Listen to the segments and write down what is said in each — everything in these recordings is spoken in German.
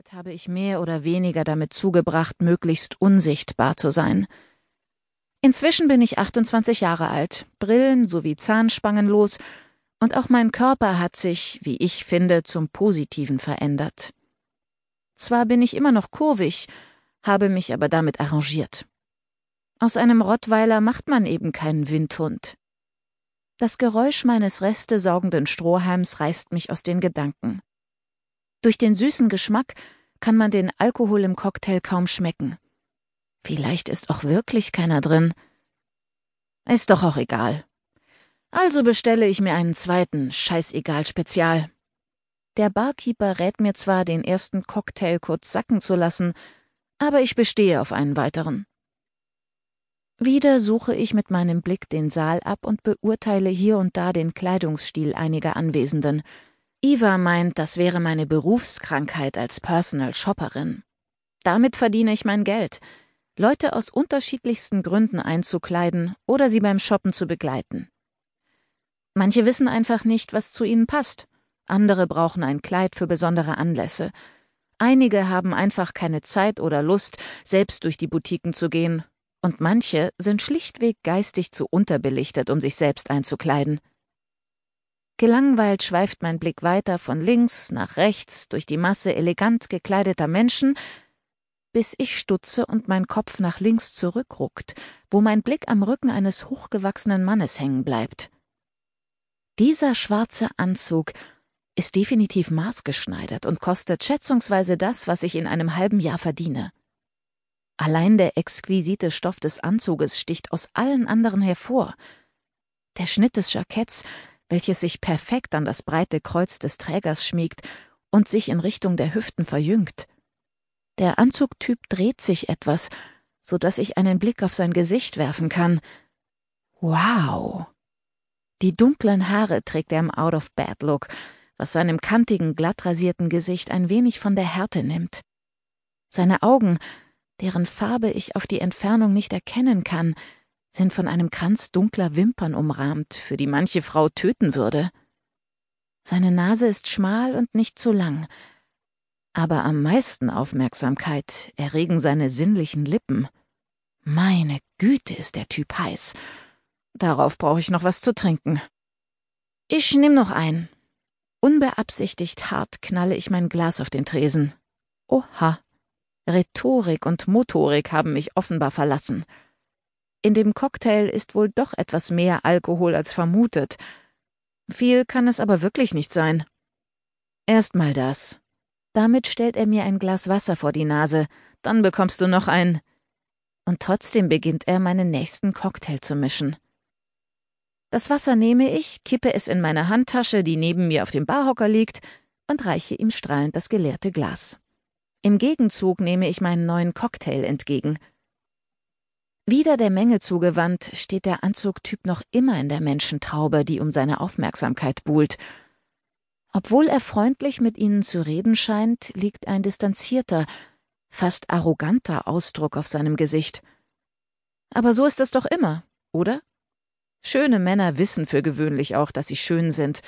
Kindheit habe ich mehr oder weniger damit zugebracht, möglichst unsichtbar zu sein. Inzwischen bin ich 28 Jahre alt, Brillen sowie Zahnspangen los, und auch mein Körper hat sich, wie ich finde, zum Positiven verändert. Zwar bin ich immer noch kurvig, habe mich aber damit arrangiert. Aus einem Rottweiler macht man eben keinen Windhund. Das Geräusch meines restesaugenden Strohhalms reißt mich aus den Gedanken. Durch den süßen Geschmack kann man den Alkohol im Cocktail kaum schmecken. Vielleicht ist auch wirklich keiner drin. Ist doch auch egal. Also bestelle ich mir einen zweiten Scheißegal-Spezial. Der Barkeeper rät mir zwar, den ersten Cocktail kurz sacken zu lassen, aber ich bestehe auf einen weiteren. Wieder suche ich mit meinem Blick den Saal ab und beurteile hier und da den Kleidungsstil einiger Anwesenden. Eva meint, das wäre meine Berufskrankheit als Personal Shopperin. Damit verdiene ich mein Geld, Leute aus unterschiedlichsten Gründen einzukleiden oder sie beim Shoppen zu begleiten. Manche wissen einfach nicht, was zu ihnen passt. Andere brauchen ein Kleid für besondere Anlässe. Einige haben einfach keine Zeit oder Lust, selbst durch die Boutiquen zu gehen und manche sind schlichtweg geistig zu unterbelichtet, um sich selbst einzukleiden. Gelangweilt schweift mein Blick weiter von links nach rechts durch die Masse elegant gekleideter Menschen, bis ich stutze und mein Kopf nach links zurückruckt, wo mein Blick am Rücken eines hochgewachsenen Mannes hängen bleibt. Dieser schwarze Anzug ist definitiv maßgeschneidert und kostet schätzungsweise das, was ich in einem halben Jahr verdiene. Allein der exquisite Stoff des Anzuges sticht aus allen anderen hervor. Der Schnitt des Jacketts, welches sich perfekt an das breite Kreuz des Trägers schmiegt und sich in Richtung der Hüften verjüngt. Der Anzugtyp dreht sich etwas, so dass ich einen Blick auf sein Gesicht werfen kann. Wow! Die dunklen Haare trägt er im Out-of-Bed-Look, was seinem kantigen, glatt rasierten Gesicht ein wenig von der Härte nimmt. Seine Augen deren Farbe ich auf die Entfernung nicht erkennen kann, sind von einem Kranz dunkler Wimpern umrahmt, für die manche Frau töten würde. Seine Nase ist schmal und nicht zu lang, aber am meisten Aufmerksamkeit erregen seine sinnlichen Lippen. Meine Güte, ist der Typ heiß. Darauf brauche ich noch was zu trinken. Ich nehm noch ein. Unbeabsichtigt hart knalle ich mein Glas auf den Tresen. Oha, Rhetorik und Motorik haben mich offenbar verlassen. In dem Cocktail ist wohl doch etwas mehr Alkohol als vermutet. Viel kann es aber wirklich nicht sein. Erstmal das. Damit stellt er mir ein Glas Wasser vor die Nase, dann bekommst du noch ein. Und trotzdem beginnt er, meinen nächsten Cocktail zu mischen. Das Wasser nehme ich, kippe es in meine Handtasche, die neben mir auf dem Barhocker liegt, und reiche ihm strahlend das geleerte Glas. Im Gegenzug nehme ich meinen neuen Cocktail entgegen. Wieder der Menge zugewandt, steht der Anzugtyp noch immer in der Menschentraube, die um seine Aufmerksamkeit buhlt. Obwohl er freundlich mit ihnen zu reden scheint, liegt ein distanzierter, fast arroganter Ausdruck auf seinem Gesicht. Aber so ist es doch immer, oder? Schöne Männer wissen für gewöhnlich auch, dass sie schön sind,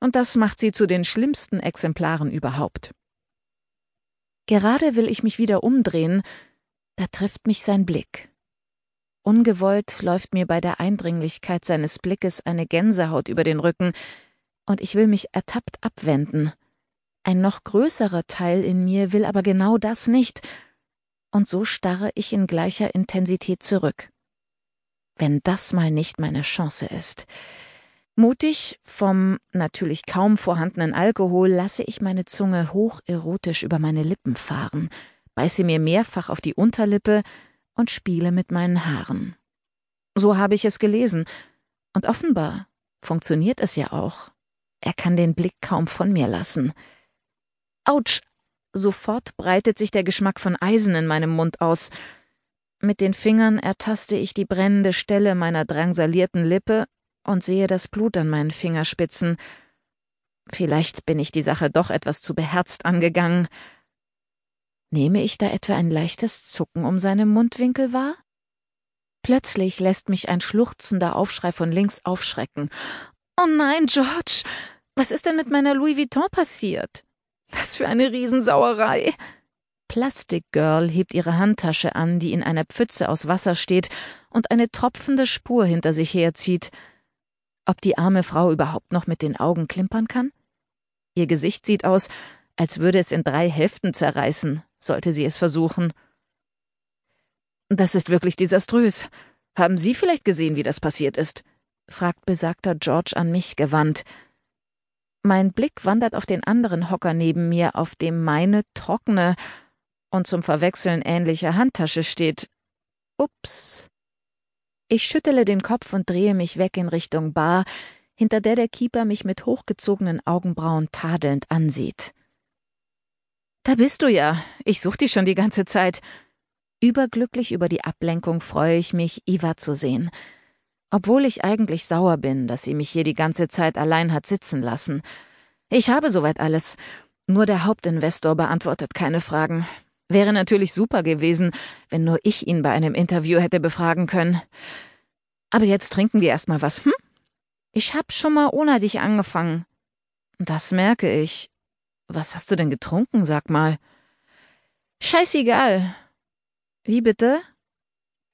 und das macht sie zu den schlimmsten Exemplaren überhaupt. Gerade will ich mich wieder umdrehen, da trifft mich sein Blick. Ungewollt läuft mir bei der Eindringlichkeit seines Blickes eine Gänsehaut über den Rücken, und ich will mich ertappt abwenden. Ein noch größerer Teil in mir will aber genau das nicht, und so starre ich in gleicher Intensität zurück. Wenn das mal nicht meine Chance ist. Mutig, vom natürlich kaum vorhandenen Alkohol, lasse ich meine Zunge hocherotisch über meine Lippen fahren, beiße mir mehrfach auf die Unterlippe und spiele mit meinen Haaren. So habe ich es gelesen, und offenbar funktioniert es ja auch. Er kann den Blick kaum von mir lassen. Autsch! Sofort breitet sich der Geschmack von Eisen in meinem Mund aus. Mit den Fingern ertaste ich die brennende Stelle meiner drangsalierten Lippe und sehe das Blut an meinen Fingerspitzen. Vielleicht bin ich die Sache doch etwas zu beherzt angegangen. Nehme ich da etwa ein leichtes Zucken um seine Mundwinkel wahr? Plötzlich lässt mich ein schluchzender Aufschrei von links aufschrecken. Oh nein, George! Was ist denn mit meiner Louis Vuitton passiert? Was für eine Riesensauerei. Plastic Girl hebt ihre Handtasche an, die in einer Pfütze aus Wasser steht und eine tropfende Spur hinter sich herzieht. Ob die arme Frau überhaupt noch mit den Augen klimpern kann? Ihr Gesicht sieht aus, als würde es in drei Hälften zerreißen, sollte sie es versuchen. Das ist wirklich desaströs. Haben Sie vielleicht gesehen, wie das passiert ist? fragt besagter George an mich gewandt. Mein Blick wandert auf den anderen Hocker neben mir, auf dem meine trockene und zum Verwechseln ähnliche Handtasche steht. Ups. Ich schüttele den Kopf und drehe mich weg in Richtung Bar, hinter der der Keeper mich mit hochgezogenen Augenbrauen tadelnd ansieht. Da bist du ja. Ich such dich schon die ganze Zeit. Überglücklich über die Ablenkung freue ich mich, Iva zu sehen. Obwohl ich eigentlich sauer bin, dass sie mich hier die ganze Zeit allein hat sitzen lassen. Ich habe soweit alles. Nur der Hauptinvestor beantwortet keine Fragen. Wäre natürlich super gewesen, wenn nur ich ihn bei einem Interview hätte befragen können. Aber jetzt trinken wir erstmal was, hm? Ich hab schon mal ohne dich angefangen. Das merke ich. Was hast du denn getrunken, sag mal? Scheißegal. Wie bitte?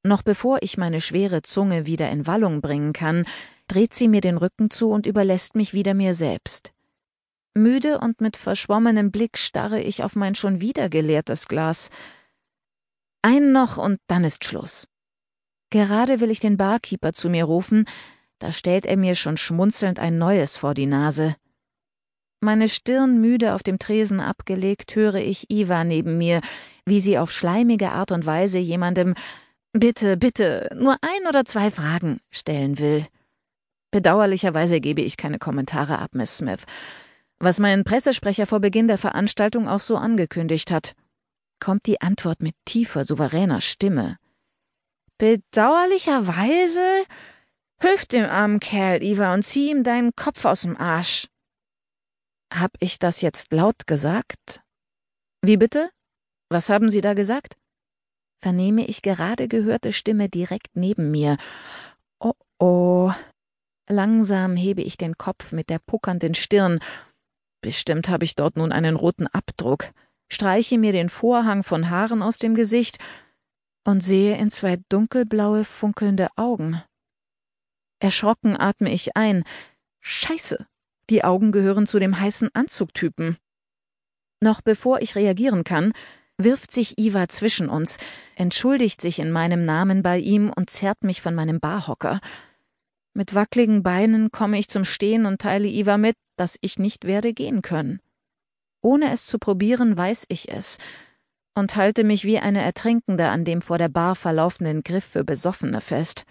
Noch bevor ich meine schwere Zunge wieder in Wallung bringen kann, dreht sie mir den Rücken zu und überlässt mich wieder mir selbst. Müde und mit verschwommenem Blick starre ich auf mein schon wieder geleertes Glas. Ein noch und dann ist Schluss. Gerade will ich den Barkeeper zu mir rufen, da stellt er mir schon schmunzelnd ein neues vor die Nase. Meine Stirn müde auf dem Tresen abgelegt, höre ich Iva neben mir, wie sie auf schleimige Art und Weise jemandem Bitte, bitte, nur ein oder zwei Fragen stellen will. Bedauerlicherweise gebe ich keine Kommentare ab, Miss Smith, was mein Pressesprecher vor Beginn der Veranstaltung auch so angekündigt hat. Kommt die Antwort mit tiefer, souveräner Stimme. Bedauerlicherweise? Hilf dem armen Kerl, Eva, und zieh ihm deinen Kopf aus dem Arsch. Hab ich das jetzt laut gesagt? Wie bitte? Was haben Sie da gesagt? vernehme ich gerade gehörte Stimme direkt neben mir. Oh oh. Langsam hebe ich den Kopf mit der puckernden Stirn. Bestimmt habe ich dort nun einen roten Abdruck, streiche mir den Vorhang von Haaren aus dem Gesicht und sehe in zwei dunkelblaue, funkelnde Augen. Erschrocken atme ich ein. Scheiße, die Augen gehören zu dem heißen Anzugtypen. Noch bevor ich reagieren kann, wirft sich Iva zwischen uns, entschuldigt sich in meinem Namen bei ihm und zerrt mich von meinem Barhocker. Mit wackligen Beinen komme ich zum Stehen und teile Iva mit, dass ich nicht werde gehen können. Ohne es zu probieren, weiß ich es und halte mich wie eine Ertrinkende an dem vor der Bar verlaufenden Griff für Besoffene fest.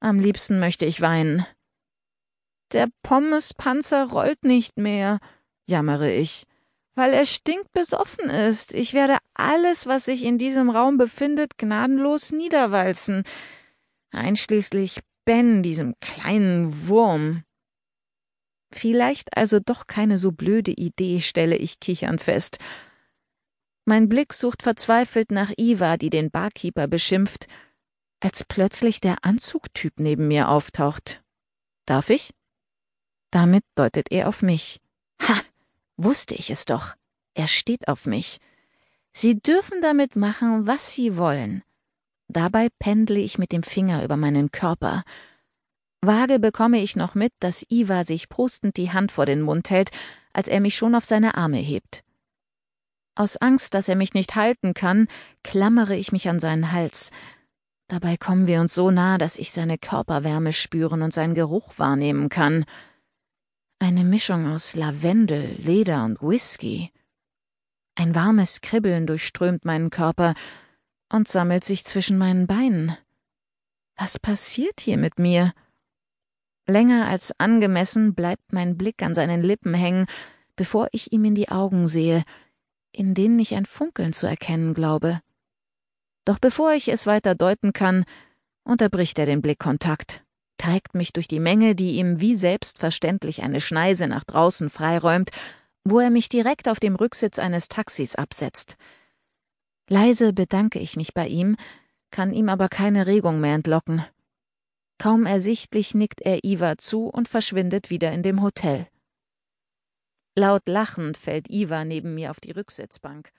Am liebsten möchte ich weinen. Der Pommespanzer rollt nicht mehr, jammere ich weil er stinkbesoffen ist. Ich werde alles, was sich in diesem Raum befindet, gnadenlos niederwalzen, einschließlich Ben, diesem kleinen Wurm. Vielleicht also doch keine so blöde Idee, stelle ich kichernd fest. Mein Blick sucht verzweifelt nach Iva, die den Barkeeper beschimpft, als plötzlich der Anzugtyp neben mir auftaucht. Darf ich? Damit deutet er auf mich. Ha! Wusste ich es doch. Er steht auf mich. Sie dürfen damit machen, was Sie wollen. Dabei pendle ich mit dem Finger über meinen Körper. Vage bekomme ich noch mit, dass Iva sich prustend die Hand vor den Mund hält, als er mich schon auf seine Arme hebt. Aus Angst, dass er mich nicht halten kann, klammere ich mich an seinen Hals. Dabei kommen wir uns so nah, dass ich seine Körperwärme spüren und seinen Geruch wahrnehmen kann. Eine Mischung aus Lavendel, Leder und Whisky. Ein warmes Kribbeln durchströmt meinen Körper und sammelt sich zwischen meinen Beinen. Was passiert hier mit mir? Länger als angemessen bleibt mein Blick an seinen Lippen hängen, bevor ich ihm in die Augen sehe, in denen ich ein Funkeln zu erkennen glaube. Doch bevor ich es weiter deuten kann, unterbricht er den Blickkontakt trägt mich durch die Menge, die ihm wie selbstverständlich eine Schneise nach draußen freiräumt, wo er mich direkt auf dem Rücksitz eines Taxis absetzt. Leise bedanke ich mich bei ihm, kann ihm aber keine Regung mehr entlocken. Kaum ersichtlich nickt er Iva zu und verschwindet wieder in dem Hotel. Laut lachend fällt Iva neben mir auf die Rücksitzbank.